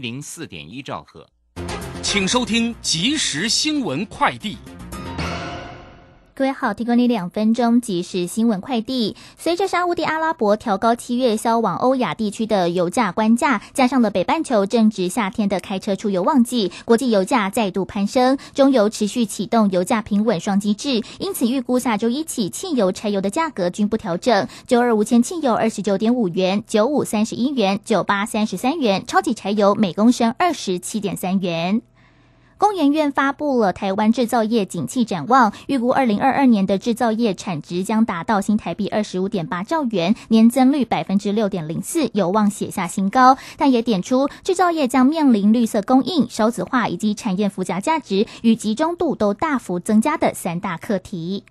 零四点一兆赫，请收听即时新闻快递。各位好，提供你两分钟即时新闻快递。随着沙地阿拉伯调高七月销往欧亚地区的油价官价，加上了北半球正值夏天的开车出游旺季，国际油价再度攀升。中油持续启动油价平稳双机制，因此预估下周一起，汽油、柴油的价格均不调整。九二五千汽油二十九点五元，九五三十一元，九八三十三元，超级柴油每公升二十七点三元。工研院发布了台湾制造业景气展望，预估二零二二年的制造业产值将达到新台币二十五点八兆元，年增率百分之六点零四，有望写下新高。但也点出制造业将面临绿色供应、少子化以及产业附加价值与集中度都大幅增加的三大课题。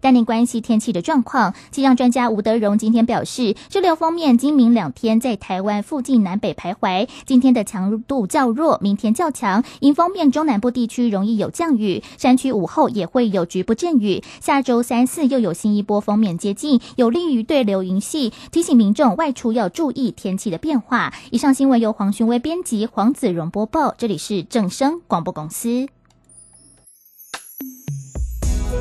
带您关系天气的状况。气象专家吴德荣今天表示，这六方面今明两天在台湾附近南北徘徊，今天的强度较弱，明天较强。迎风面中南部地区容易有降雨，山区午后也会有局部阵雨。下周三四又有新一波锋面接近，有利于对流云系，提醒民众外出要注意天气的变化。以上新闻由黄勋威编辑，黄子荣播报，这里是正声广播公司。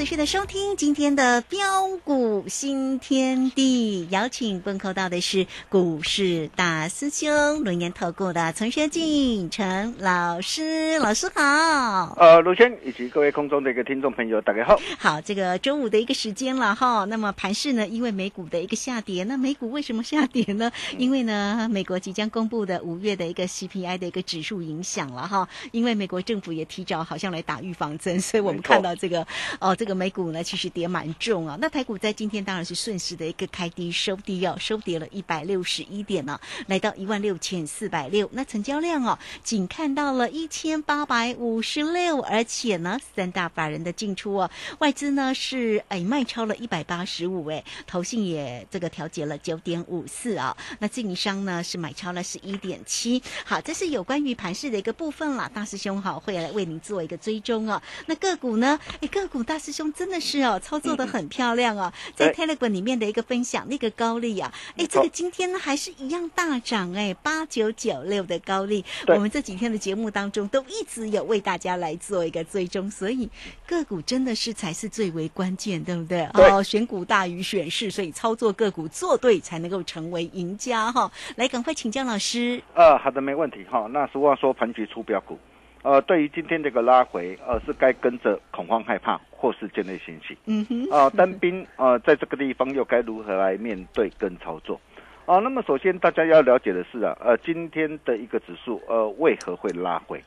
持续的收听今天的标股新天地，邀请问候到的是股市大师兄轮研投顾的陈学进陈老师，老师好。呃，卢轩以及各位空中的一个听众朋友，大家好。好，这个周五的一个时间了哈。那么盘市呢，因为美股的一个下跌，那美股为什么下跌呢？因为呢，美国即将公布的五月的一个 CPI 的一个指数影响了哈。因为美国政府也提早好像来打预防针，所以我们看到这个哦。这个美股呢，其实跌蛮重啊。那台股在今天当然是顺势的一个开低收低哦，收跌了一百六十一点呢，来到一万六千四百六。那成交量哦，仅看到了一千八百五十六，而且呢，三大法人的进出哦，外资呢是哎卖超了一百八十五，哎，投信也这个调节了九点五四啊。那自营商呢是买超了十一点七。好，这是有关于盘市的一个部分啦。大师兄好，会来为您做一个追踪哦。那个股呢？哎，个股大师。师兄真的是哦，操作的很漂亮哦，在 Telegram 里面的一个分享，那个高利啊，哎，这个今天呢还是一样大涨哎，八九九六的高利，我们这几天的节目当中都一直有为大家来做一个追踪，所以个股真的是才是最为关键，对不对？哦，选股大于选市，所以操作个股做对才能够成为赢家哈。来，赶快请江老师。呃，好的，没问题哈。那俗话说，盘局出标股。呃，对于今天这个拉回，呃，是该跟着恐慌害怕，或是建立信心？嗯哼。啊，单兵呃，在这个地方又该如何来面对跟操作？啊，那么首先大家要了解的是啊，呃，今天的一个指数，呃，为何会拉回？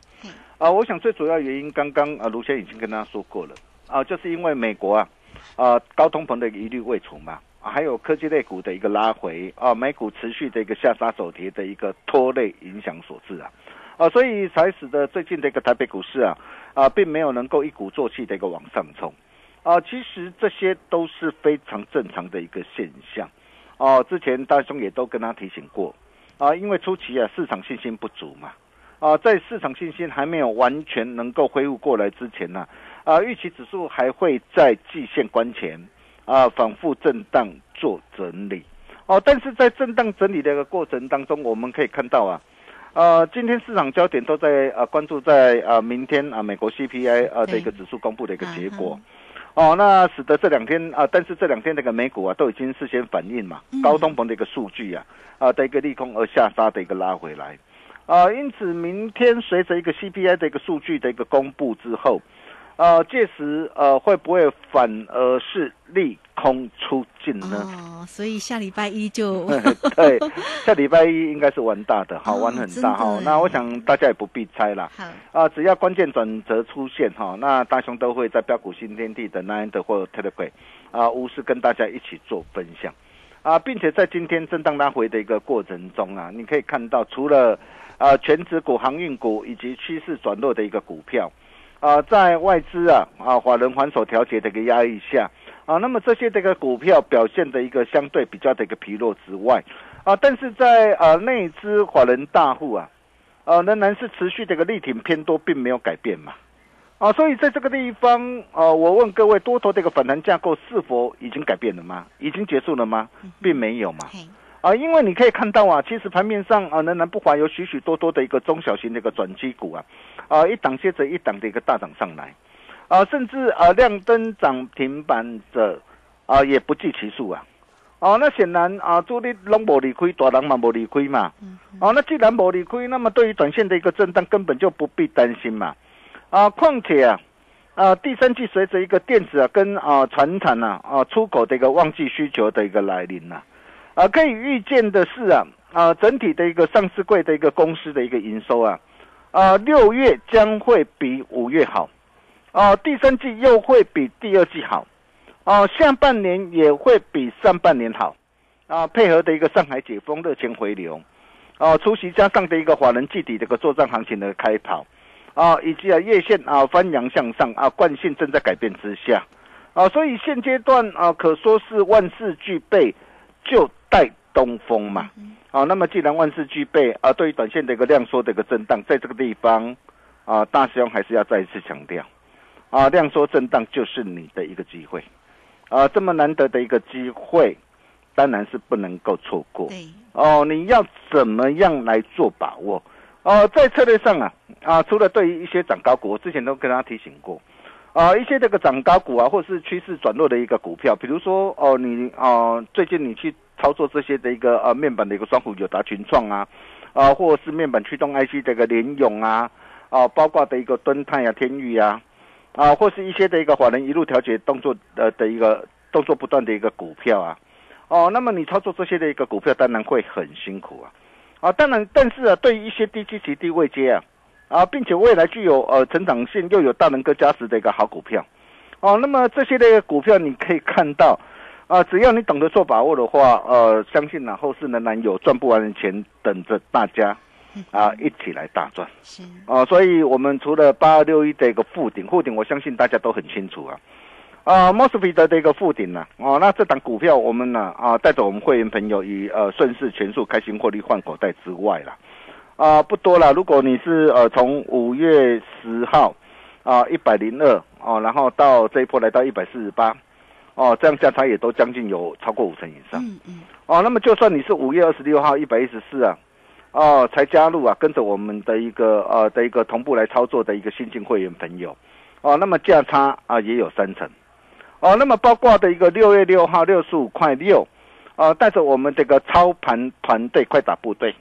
啊，我想最主要原因，刚刚啊，卢先已经跟大家说过了，啊，就是因为美国啊，啊，高通膨的疑虑未除嘛，还有科技类股的一个拉回，啊，美股持续的一个下杀走跌的一个拖累影响所致啊。啊，所以才使得最近的一个台北股市啊啊，并没有能够一鼓作气的一个往上冲啊。其实这些都是非常正常的一个现象哦。之前大兄也都跟他提醒过啊，因为初期啊市场信心不足嘛啊，在市场信心还没有完全能够恢复过来之前呢啊，预期指数还会在季线关前啊反复震荡做整理哦。但是在震荡整理的一个过程当中，我们可以看到啊。呃，今天市场焦点都在呃关注在呃明天啊美国 CPI 呃的一个指数公布的一个结果，哦，那使得这两天啊，但是这两天那个美股啊都已经事先反映嘛，高通膨的一个数据啊啊的一个利空而下杀的一个拉回来，啊，因此明天随着一个 CPI 的一个数据的一个公布之后。呃，届时呃会不会反而是利空出尽呢？哦，所以下礼拜一就 对，下礼拜一应该是玩大的，好玩很大哈。那我想大家也不必猜了。好啊，只要关键转折出现哈，那大雄都会在标股新天地的 Nine 或 Telegram 啊，无私跟大家一起做分享啊，并且在今天震荡拉回的一个过程中啊，你可以看到除了啊全指股、航运股以及趋势转弱的一个股票。啊，在外资啊啊，华人还手调节的一个压力下啊，那么这些这个股票表现的一个相对比较的一个疲弱之外，啊，但是在啊内资华人大户啊，啊仍然是持续这个力挺偏多，并没有改变嘛，啊，所以在这个地方啊，我问各位，多头这个反弹架构是否已经改变了吗？已经结束了吗？并没有嘛。啊，因为你可以看到啊，其实盘面上啊，仍然不乏有许许多多的一个中小型的一个转机股啊，啊，一档接着一档的一个大涨上来，啊，甚至啊亮灯涨停板者啊也不计其数啊，哦，那显然啊，主力拢无离开，大人嘛无离开嘛，哦，那既然无离亏，那么对于短线的一个震荡根本就不必担心嘛，啊，况且啊，啊，第三季随着一个电子啊跟啊船产呐啊出口的一个旺季需求的一个来临呐。啊，可以预见的是啊，啊，整体的一个上市柜的一个公司的一个营收啊，啊，六月将会比五月好，啊，第三季又会比第二季好，啊，下半年也会比上半年好，啊，配合的一个上海解封热钱回流，啊，除夕加上的一个华人季底的一个作战行情的开跑，啊，以及啊月线啊翻阳向上啊，惯性正在改变之下，啊，所以现阶段啊可说是万事俱备。就待东风嘛，啊，那么既然万事俱备啊，对于短线的一个量缩的一个震荡，在这个地方啊，大兄还是要再一次强调，啊，量缩震荡就是你的一个机会，啊，这么难得的一个机会，当然是不能够错过。哦，你要怎么样来做把握？哦，在策略上啊，啊，除了对于一些涨高股，我之前都跟大家提醒过。啊，一些这个涨高股啊，或者是趋势转弱的一个股票，比如说哦，你啊，最近你去操作这些的一个呃面板的一个双虎友达群创啊，啊，或者是面板驱动 IC 这个联勇啊，啊，包括的一个敦泰啊、天宇啊，啊，或是一些的一个华人一路调节动作呃的一个动作不断的一个股票啊，哦，那么你操作这些的一个股票，当然会很辛苦啊，啊，当然，但是啊，对于一些低基期低位接啊。啊，并且未来具有呃成长性又有大能哥加持的一个好股票，哦，那么这些的股票你可以看到，啊，只要你懂得做把握的话，呃，相信呢后市仍然有赚不完的钱等着大家，啊，一起来大赚。是，哦，所以我们除了八二六一的一个附顶，附顶我相信大家都很清楚啊，啊，Mosfet 的一个附顶呢，哦，那这档股票我们呢啊带着我们会员朋友以呃顺势全数开心获利换口袋之外啦。啊，不多了。如果你是呃从五月十号啊一百零二哦，然后到这一波来到一百四十八哦，这样价差也都将近有超过五成以上。嗯嗯。哦，那么就算你是五月二十六号一百一十四啊，哦才加入啊，跟着我们的一个呃的一个同步来操作的一个新进会员朋友哦，那么价差啊也有三成哦，那么包括的一个六月六号六十五块六啊，带着我们这个操盘团队快打部队。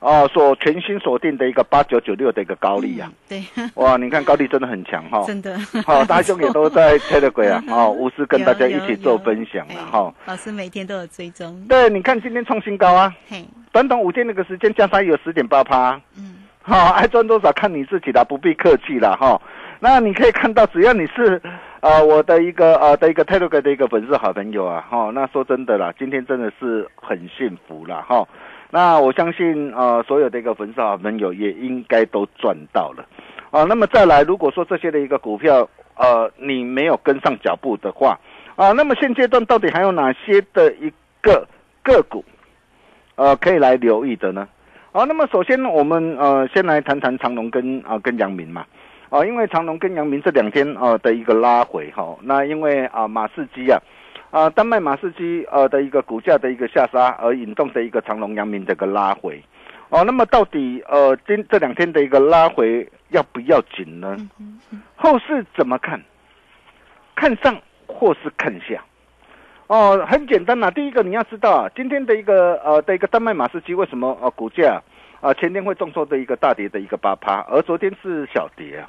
哦，所全新锁定的一个八九九六的一个高利啊，对，哇，你看高利真的很强哈，真的，好，大兄也都在 Telegram 啊，哦，无私跟大家一起做分享了哈，老师每天都有追踪，对，你看今天创新高啊，嘿，短短五天那个时间加上有十点八趴，嗯，好，爱赚多少看你自己的，不必客气了哈，那你可以看到，只要你是呃我的一个呃的一个 Telegram 的一个粉丝好朋友啊，哈，那说真的啦，今天真的是很幸福了哈。那我相信呃，所有的一个粉丝好朋友也应该都赚到了。啊，那么再来，如果说这些的一个股票，呃，你没有跟上脚步的话，啊，那么现阶段到底还有哪些的一个个股，呃，可以来留意的呢？好，那么首先我们呃先来谈谈长隆跟啊跟阳明嘛，啊，因为长隆跟阳明这两天啊的一个拉回哈，那因为啊马士基啊，啊丹麦马士基呃的一个股价的一个下杀而引动的一个长隆阳明的一个拉回，哦，那么到底呃今这两天的一个拉回。要不要紧呢？后市怎么看？看上或是看下？哦，很简单呐。第一个你要知道啊，今天的一个呃的一个丹麦马士基为什么呃股价啊前天会重挫的一个大跌的一个八趴，而昨天是小跌啊？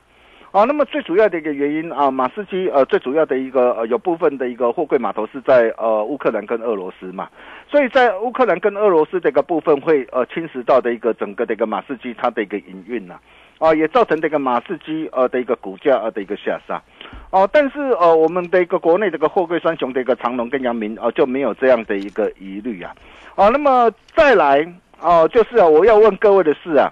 啊，那么最主要的一个原因啊，马士基呃最主要的一个呃有部分的一个货柜码头是在呃乌克兰跟俄罗斯嘛，所以在乌克兰跟俄罗斯这个部分会呃侵蚀到的一个整个的一个马士基它的一个营运呐。啊，也造成这个马士基呃的一个股价呃的一个下杀，哦，但是呃我们的一个国内这个货柜三雄的一个长隆跟阳明啊就没有这样的一个疑虑啊，哦，那么再来哦就是啊我要问各位的是啊，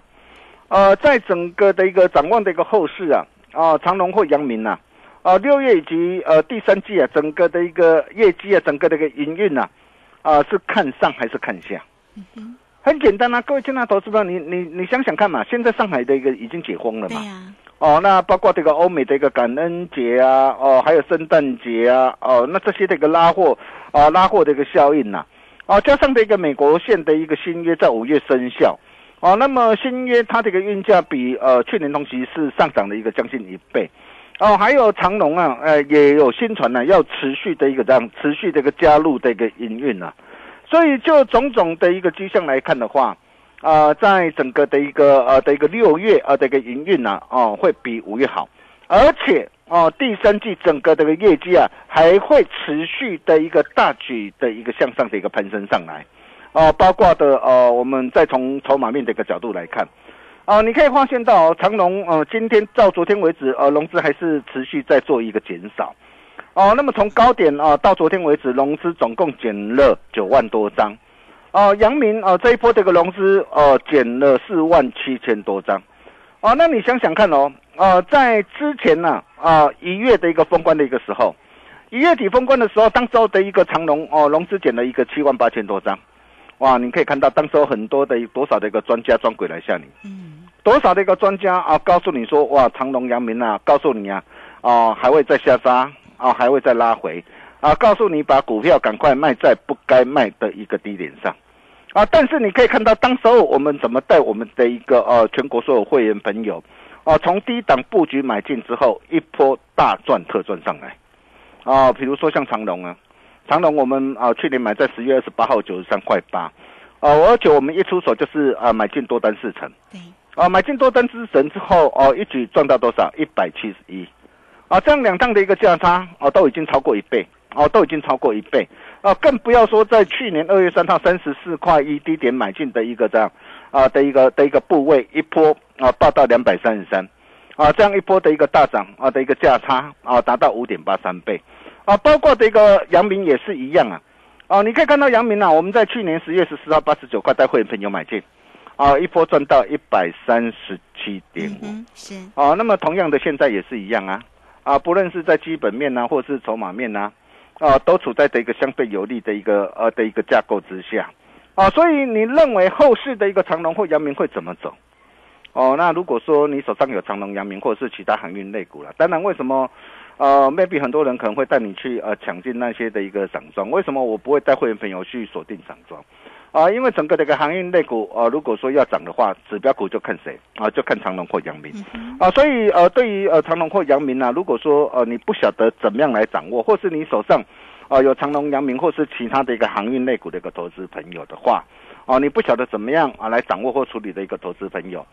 呃在整个的一个展望的一个后市啊，啊长隆或阳明呐，啊六月以及呃第三季啊整个的一个业绩啊整个的一个营运呐，啊是看上还是看下？很简单啊，各位亲爱的投资者，你你你想想看嘛，现在上海的一个已经解封了嘛？哦，那包括这个欧美的一个感恩节啊，哦，还有圣诞节啊，哦，那这些的一个拉货啊，拉货的一个效应呐，哦，加上这个美国线的一个新约在五月生效，哦，那么新约它这个运价比呃去年同期是上涨了一个将近一倍，哦，还有长隆啊，呃，也有新传呢，要持续的一个这样持续的一个加入的一个营运啊。所以，就种种的一个迹象来看的话，啊，在整个的一个呃的一个六月啊的一个营运呢，哦，会比五月好，而且哦，第三季整个这个业绩啊，还会持续的一个大举的一个向上的一个攀升上来，哦，包括的呃，我们再从筹码面的一个角度来看，啊，你可以发现到长隆呃，今天到昨天为止，呃，融资还是持续在做一个减少。哦，那么从高点啊到昨天为止，融资总共减了九万多张，哦，阳明啊这一波这个融资呃减了四万七千多张，哦，那你想想看哦，呃，在之前呢啊一月的一个封关的一个时候，一月底封关的时候，当时候的一个长龙哦融资减了一个七万八千多张，哇，你可以看到当时候很多的多少的一个专家专鬼来吓你，嗯，多少的一个专家啊告诉你说哇长隆阳明啊告诉你啊啊还会再下杀。啊，还会再拉回，啊，告诉你把股票赶快卖在不该卖的一个低点上，啊，但是你可以看到，当时候我们怎么带我们的一个呃全国所有会员朋友，啊，从低档布局买进之后，一波大赚特赚上来，啊，比如说像长隆啊，长隆我们啊去年买在十月二十八号九十三块八，啊，而且我们一出手就是啊买进多单四成，对，啊买进多单之神之后，哦一举赚到多少？一百七十一。啊，这样两趟的一个价差哦，都已经超过一倍。哦，都已经超过一倍。啊，更不要说在去年二月三号三十四块一低点买进的一个这样啊的一个的一个部位一波啊，报到两百三十三。啊，这样一波的一个大涨啊的一个价差啊，达到五点八三倍啊，包括这个阳明也是一样啊，哦，你可以看到阳明啊，我们在去年十月十四号八十九块带会员朋友买进。啊，一波赚到一百三十七点五，是。哦，那么同样的现在也是一样啊。啊，不论是在基本面呐，或是筹码面呐，啊，都处在的一个相对有利的一个呃的一个架构之下，啊，所以你认为后市的一个长隆或阳明会怎么走？哦，那如果说你手上有长隆、阳明或者是其他航运类股了，当然为什么呃，maybe 很多人可能会带你去呃抢进那些的一个散装，为什么我不会带会员朋友去锁定散装？啊，因为整个这个航运类股，呃，如果说要涨的话，指标股就看谁啊？就看长隆或阳明啊。所以呃，对于呃长隆或阳明呢，如果说呃你不晓得怎么样来掌握，或是你手上啊有长隆、阳明或是其他的一个航运类股的一个投资朋友的话，哦，你不晓得怎么样啊来掌握或处理的一个投资朋友，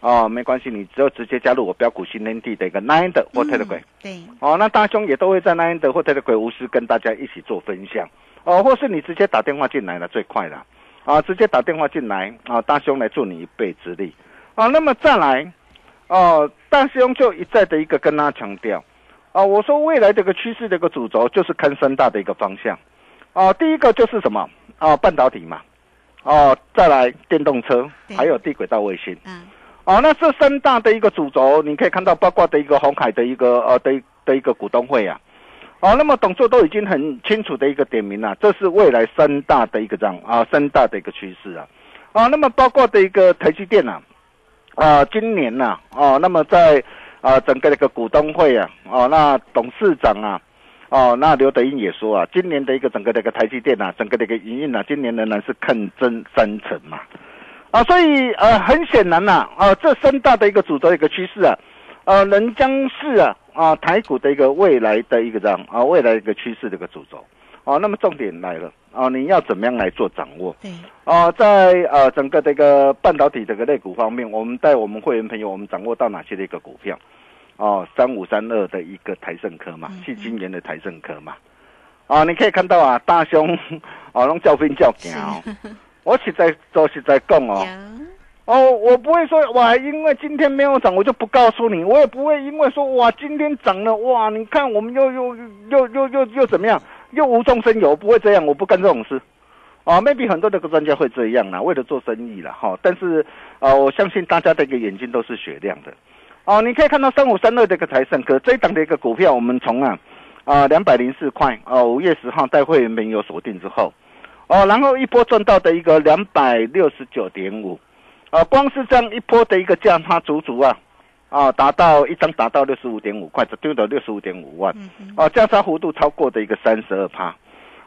哦，没关系，你只要直接加入我标股新天地的一个 Nine 的或 Telegram，对，哦，那大兄也都会在 Nine 的或 Telegram 无私跟大家一起做分享，哦，或是你直接打电话进来了最快了。啊，直接打电话进来啊，大兄来助你一臂之力啊。那么再来，哦，大兄就一再的一个跟他强调啊，我说未来这个趋势的一个主轴就是看三大的一个方向啊。第一个就是什么啊，半导体嘛哦，再来电动车，对还有地轨道卫星。嗯，哦，那这三大的一个主轴，你可以看到，包括的一个红海的一个呃的的一个股东会啊，哦，那么董座都已经很清楚的一个点名了，这是未来三大的一个这样啊三大的一个趋势啊，啊，那么包括的一个台积电呐、啊，今年呐、哦，那么在啊整个的一个股东会啊，哦，那董事长啊。哦，那刘德英也说啊，今年的一个整个的一个台积电啊，整个的一个营运啊，今年仍然是看增三成嘛。啊，所以呃，很显然呐、啊，这三大的一个主轴一个趋势啊，呃，仍将是啊啊台股的一个未来的一个这样啊未来一个趋势的一个主轴。哦、那么重点来了啊，你要怎么样来做掌握？对，啊，在呃整个这个半导体这个类股方面，我们带我们会员朋友，我们掌握到哪些的一个股票？哦，三五三二的一个台盛科嘛，去今年的台盛科嘛。啊，你可以看到啊，大兄哦，拢叫兵叫行哦。我实在都实在讲哦，哦，我不会说哇，因为今天没有涨，我就不告诉你。我也不会因为说哇，今天涨了哇，你看我们又又又又又又怎么样，又无中生有，不会这样，我不干这种事。啊，maybe 很多的专家会这样啦，为了做生意啦，哈。但是啊，我相信大家的一个眼睛都是雪亮的。哦，你可以看到三五三二的一个台盛科这一档的一个股票，我们从啊啊两百零四块啊，五月十号带会员朋友锁定之后，哦，然后一波赚到的一个两百六十九点五，啊，光是这样一波的一个价差，足足啊啊达到一张达到六十五点五块，只丢到六十五点五万，嗯哼，哦，价差幅度超过的一个三十二趴。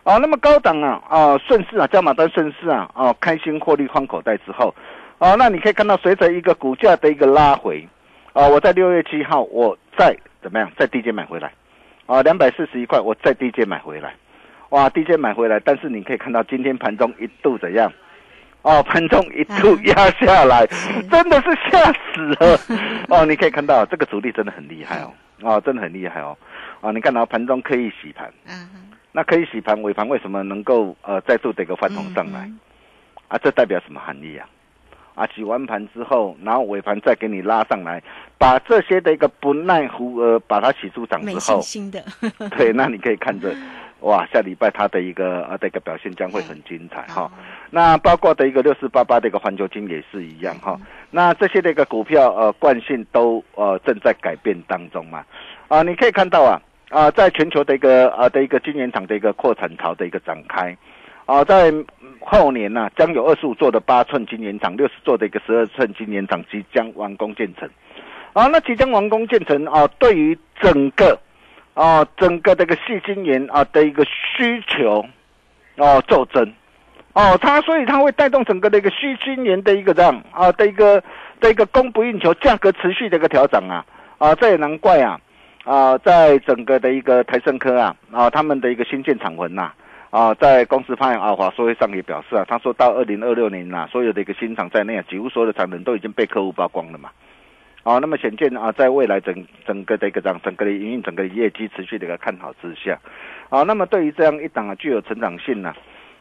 啊，那么高档啊，啊，顺势啊，加码单顺势啊，哦，开心获利换口袋之后，啊，那你可以看到，随着一个股价的一个拉回，啊，我在六月七号，我再怎么样，在低阶买回来，啊，两百四十一块，我再低阶买回来，哇，低阶买回来，但是你可以看到今天盘中一度怎样？哦，盘中一度压下来，真的是吓死了。哦，你可以看到这个主力真的很厉害哦，哦，真的很厉害哦。啊，你看到盘中刻意洗盘，嗯哼，那可以洗盘尾盘为什么能够呃再度的一个翻红上来？嗯啊，这代表什么含义啊？啊，洗完盘之后，然后尾盘再给你拉上来，把这些的一个不耐胡呃把它洗出涨之后，对，那你可以看着，哇，下礼拜它的一个呃的一个表现将会很精彩哈。哦那包括的一个六四八八的一个环球金也是一样哈。那这些的一个股票呃惯性都呃正在改变当中嘛。啊，你可以看到啊啊，在全球的一个啊的一个晶圆厂的一个扩产潮的一个展开。啊，在嗯后年呢、将有二十五座的八寸晶圆厂，六十座的一个十二寸晶圆厂即将完工建成。啊，那即将完工建成啊，对于整个啊整个这个细晶圆啊的一个需求哦骤增。哦，它所以它会带动整个的一个细晶圆的一个这样啊的一个的一个供不应求，价格持续的一个调整啊。啊，这也难怪啊。啊，在整个的一个台盛科啊啊他们的一个新建厂文呐、啊，在公司派啊华说会上也表示啊，他说到二零二六年呐、所有的一个新厂在内啊，几乎所有的产能都已经被客户曝光了嘛。啊，那么显见啊，在未来整整个的一个这样整个的营运、整个的业绩持续的一个看好之下，啊，那么对于这样一档啊具有成长性呢、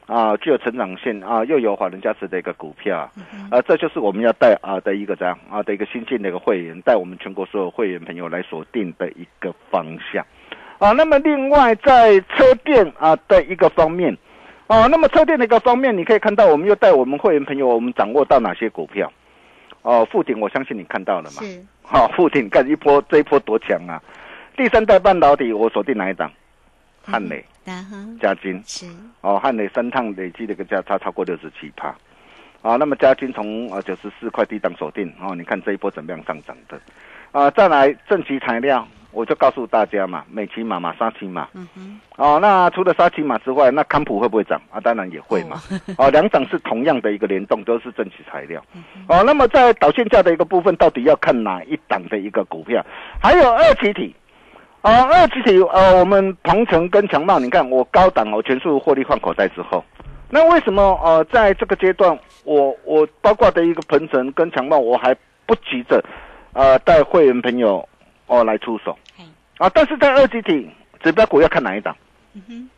啊，具有成长性啊，又有法人价值的一个股票啊，啊，这就是我们要带啊的一个这样啊的一个新进的一个会员，带我们全国所有会员朋友来锁定的一个方向。啊，那么另外在车电啊的一个方面，啊，那么车电的一个方面，你可以看到我们又带我们会员朋友，我们掌握到哪些股票？哦，富鼎，我相信你看到了嘛？是，好、富鼎，看一波这一波多强啊！第三代半导体，我锁定哪一档？汉磊、嘉金。是，哦，汉磊三趟累计的一个价差超过六十七趴。啊，那么嘉金从呃九十四块低档锁定，哦，你看这一波怎么样上涨的？啊，再来正极材料，我就告诉大家嘛，美骑马嘛，沙骑马。嗯哼，哦，那除了沙琪玛之外，那康普会不会涨啊？当然也会嘛。哦，两涨是同样的一个联动，都是正极材料。哦，那么在导线价的一个部分，到底要看哪一档的一个股票？还有二级体。啊，二级体呃，我们鹏程跟强茂，你看我高档我全数获利换口袋之后，那为什么呃在这个阶段，我我包括的一个鹏程跟强茂，我还不急着呃带会员朋友哦来出手啊？但是在二级体指标股要看哪一档？嗯哼，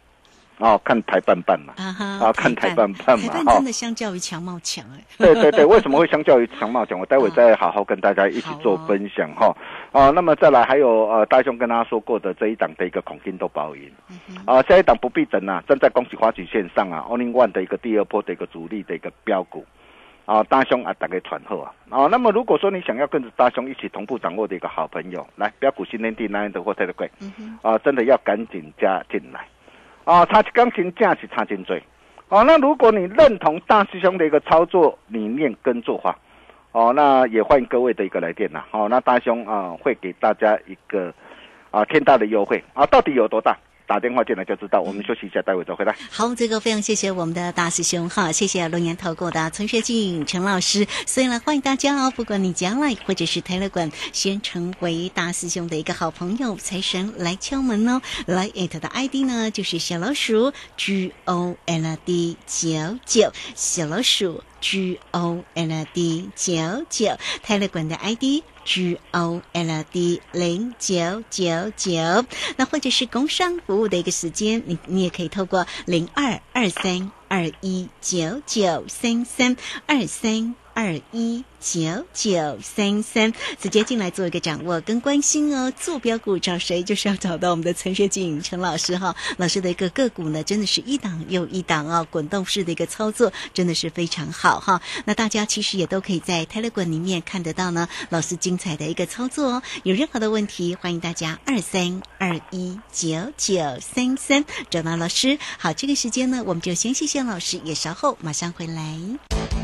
哦，看台半半嘛，啊哈啊，看台半半嘛，哈台半真，的相较于强茂强哎，对对对，为什么会相较于强茂强？我待会再好好跟大家一起做分享哈。啊，那么再来还有呃，大兄跟大家说过的这一档的一个孔金都包赢，啊，下一档不必等啊，站在恭喜花旗线上啊 o n l y One 的一个第二波的一个主力的一个标股。啊，大兄啊，大概团后啊，啊，那么如果说你想要跟着大兄一起同步掌握的一个好朋友，来标股新天地那样的或特的贵，啊，真的要赶紧加进来，啊，差钢琴价是差劲最，哦、那如果你认同大师兄的一个操作理念跟做法，哦，那也欢迎各位的一个来电呐，哦，那大兄啊会给大家一个啊天大的优惠。啊，到底有多大？打电话进来就知道。我们休息一下，待会再回来。好，这个非常谢谢我们的大师兄哈，谢谢龙岩投顾的陈学进陈老师，所以呢，欢迎大家哦，不管你将来或者是泰勒管，先成为大师兄的一个好朋友，财神来敲门哦，来艾特的 ID 呢就是小老鼠 G O L D 九九，小老鼠 G O L D 九九，泰勒管的 ID。G O L D 零九九九，那或者是工商服务的一个时间，你你也可以透过零二二三二一九九三三二三二一九九三三，直接进来做一个掌握跟关心哦。坐标股找谁，就是要找到我们的陈学景陈老师哈。老师的一个个股呢，真的是一档又一档哦，滚动式的一个操作，真的是非常好哈。那大家其实也都可以在 Telegram 里面看得到呢，老师精彩的一个操作哦。有任何的问题，欢迎大家二三二一九九三三找到老师。好，这个时间呢，我们就先谢谢老师，也稍后马上回来。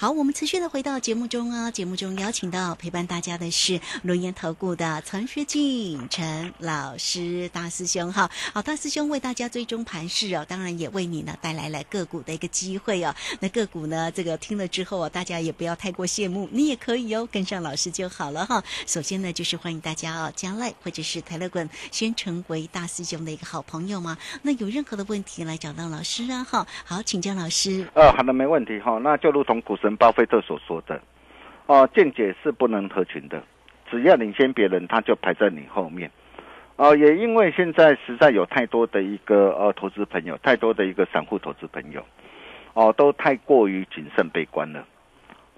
好，我们持续的回到节目中啊，节目中邀请到陪伴大家的是轮研投顾的陈学进陈老师大师兄哈。好，大师兄为大家追踪盘势哦，当然也为你呢带来了个股的一个机会哦。那个股呢，这个听了之后啊，大家也不要太过羡慕，你也可以哦，跟上老师就好了哈。首先呢，就是欢迎大家哦，将来或者是台乐滚先成为大师兄的一个好朋友嘛。那有任何的问题来找到老师啊哈。好，请教老师。呃，好的，没问题哈。那就如同股神巴菲特所说的，哦、见解是不能合群的，只要领先别人，他就排在你后面。哦、也因为现在实在有太多的一个呃投资朋友，太多的一个散户投资朋友，哦、都太过于谨慎悲观了。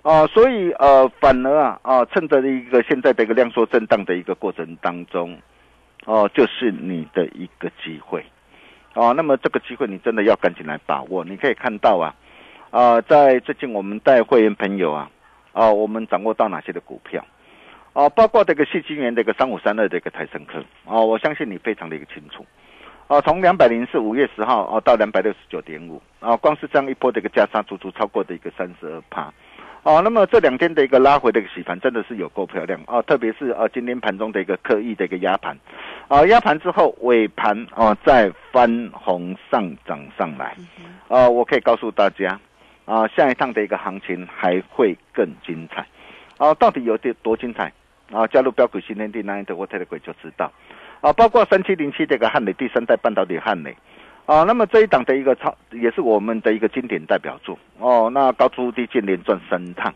哦、所以呃，反而啊啊、趁着一个现在的一个量缩震荡的一个过程当中，哦、就是你的一个机会。哦，那么这个机会你真的要赶紧来把握。你可以看到啊，啊、在最近我们带会员朋友啊，啊、我们掌握到哪些的股票？啊、包括这个细晶元的一个三五三二的一个台升科，啊、我相信你非常的一个清楚。啊、从两百零四五月十号啊、到两百六十九点五，啊，光是这样一波的一个加差，足足超过的一个三十二趴。哦，那么这两天的一个拉回的一个洗盘真的是有够漂亮哦，特别是呃今天盘中的一个刻意的一个压盘，啊压盘之后尾盘哦再翻红上涨上来，啊我可以告诉大家啊下一趟的一个行情还会更精彩，啊到底有多多精彩啊加入标股新天地那一的我特的鬼就知道，啊包括三七零七这个汉磊第三代半导体汉磊。啊，那么这一档的一个超也是我们的一个经典代表作哦。那高出低进连赚三趟，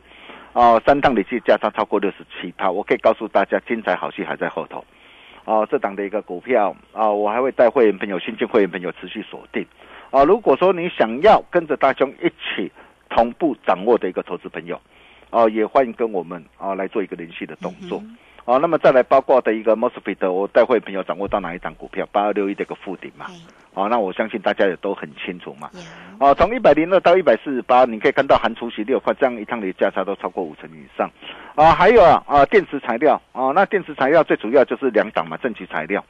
哦，三趟累计价差超过六十七套。我可以告诉大家，精彩好戏还在后头。哦，这档的一个股票啊，我还会带会员朋友、新进会员朋友持续锁定。啊，如果说你想要跟着大兄一起同步掌握的一个投资朋友，啊，也欢迎跟我们啊来做一个联系的动作。哦，那么再来包括的一个 Mosfet，我带会朋友掌握到哪一档股票？八二六一的一个附顶嘛。哦，那我相信大家也都很清楚嘛。哦，从一百零二到一百四十八，你可以看到含除息六块，这样一趟的价差都超过五成以上。啊，还有啊啊，电池材料啊，那电池材料最主要就是两档嘛，正极材料。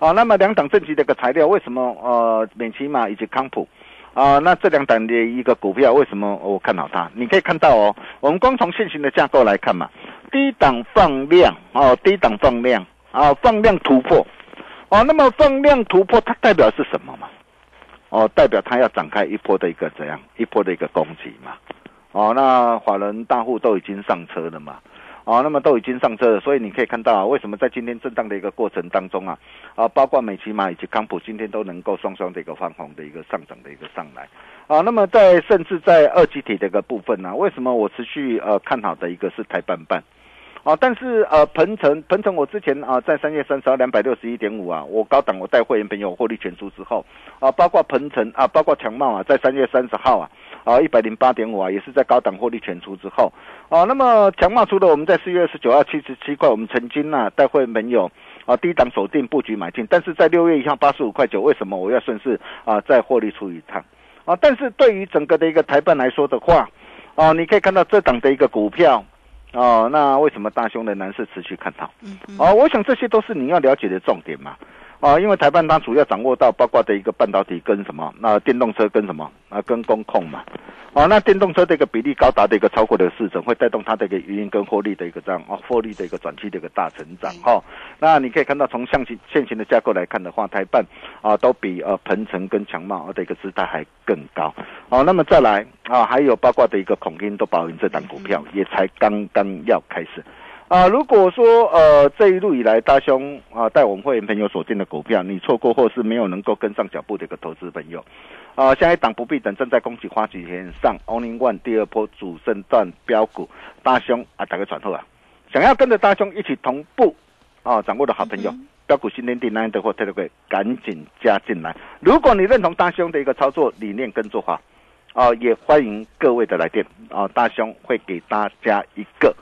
啊，那么两档正极的一个材料，为什么呃美骑马以及康普啊，那这两档的一个股票为什么我看好它？你可以看到哦，我们光从现行的架构来看嘛。低档放量哦，低档放量啊，放量突破哦。那么放量突破，它代表是什么嘛？哦，代表它要展开一波的一个怎样一波的一个攻击嘛？哦，那法人大户都已经上车了嘛？啊，那么都已经上车了，所以你可以看到啊，为什么在今天震荡的一个过程当中啊，啊，包括美骑马以及康普今天都能够双双的一个翻红的一个上涨的一个上来啊。那么在甚至在二级体的一个部分呢，为什么我持续呃看好的一个是台半半？啊，但是呃，鹏程鹏程，我之前啊，在三月三十号两百六十一点五啊，我高档我带会员朋友获利全出之后，啊，包括鹏程啊，包括强茂啊，在三月三十号啊，啊一百零八点五啊，也是在高档获利全出之后，啊，那么强茂除了我们在四月二十九号七十七块，我们曾经呢带会员朋友啊低档锁定布局买进，但是在六月一号八十五块九，为什么我要顺势啊再获利出一趟？啊，但是对于整个的一个台办来说的话，啊，你可以看到这档的一个股票。哦，那为什么大兄的男士持续看好？哦，我想这些都是你要了解的重点嘛。哦，因为台半它主要掌握到包括的一个半导体跟什么，那电动车跟什么，啊，跟工控嘛。啊，那电动车的一个比例高达的一个超过的四成，会带动它的一个营运跟获利的一个这样啊，获利的一个短期的一个大成长。哈，那你可以看到从象形现行的架构来看的话，台半啊都比呃鹏程跟强茂的一个姿态还更高。啊，那么再来啊，还有包括的一个孔金都保赢这档股票，也才刚刚要开始。啊，如果说呃这一路以来大兄啊带我们会员朋友锁定的股票，你错过或是没有能够跟上脚步的一个投资朋友，啊，下一档不必等，正在恭喜花旗天上 Only One 第二波主升段标股，大兄啊打个转头啊，想要跟着大兄一起同步啊掌握的好朋友，标股新天地难得或特别贵，赶紧加进来。如果你认同大兄的一个操作理念跟做法，啊，也欢迎各位的来电啊，大兄会给大家一个。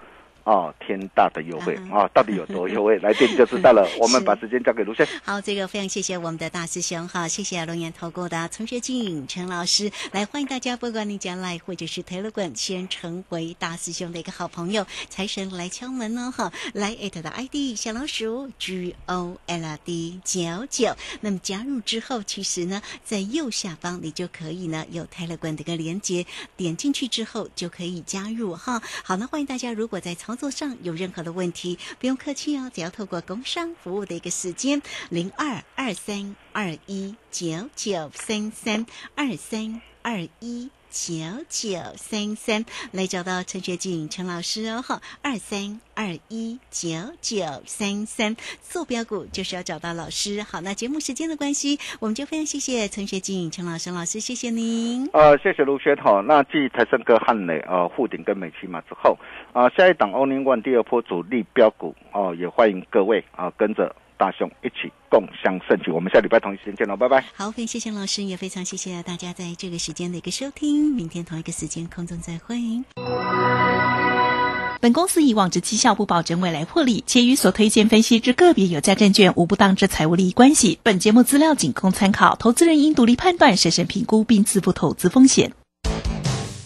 哦，天大的优惠啊！到底有多优惠？来电就知道了。我们把时间交给卢轩。好，这个非常谢谢我们的大师兄哈，谢谢龙岩投顾的陈学静陈老师来欢迎大家，不管你将来或者是 Telegram，先成为大师兄的一个好朋友，财神来敲门哦哈！来艾特的 ID 小老鼠 G O L D 九九，那么加入之后，其实呢，在右下方你就可以呢有 Telegram 的一个连接，点进去之后就可以加入哈。好，那欢迎大家，如果在操作上有任何的问题，不用客气哦，只要透过工商服务的一个时间零二二三二一九九三三二三二一。九九三三来找到陈学静陈老师哦，哈，二三二一九九三三坐标股就是要找到老师。好，那节目时间的关系，我们就非常谢谢陈学静陈老师老师，谢谢您。呃，谢谢卢轩哈。那继台盛哥汉磊呃沪顶跟美琪马之后，啊，下一档欧宁万第二波主力标股哦，也欢迎各位啊跟着。大雄一起共享盛举，我们下礼拜同一时间见喽，拜拜。好，非常谢谢老师，也非常谢谢大家在这个时间的一个收听，明天同一个时间空中再会。本公司以往之绩效不保证未来获利，且与所推荐分析之个别有价证券无不当之财务利益关系。本节目资料仅供参考，投资人应独立判断、审慎评估并自负投资风险。